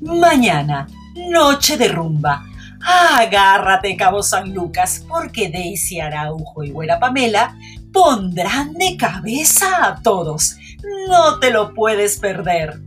Mañana, noche de rumba. Agárrate, Cabo San Lucas, porque Daisy Araujo y Güera Pamela pondrán de cabeza a todos. No te lo puedes perder.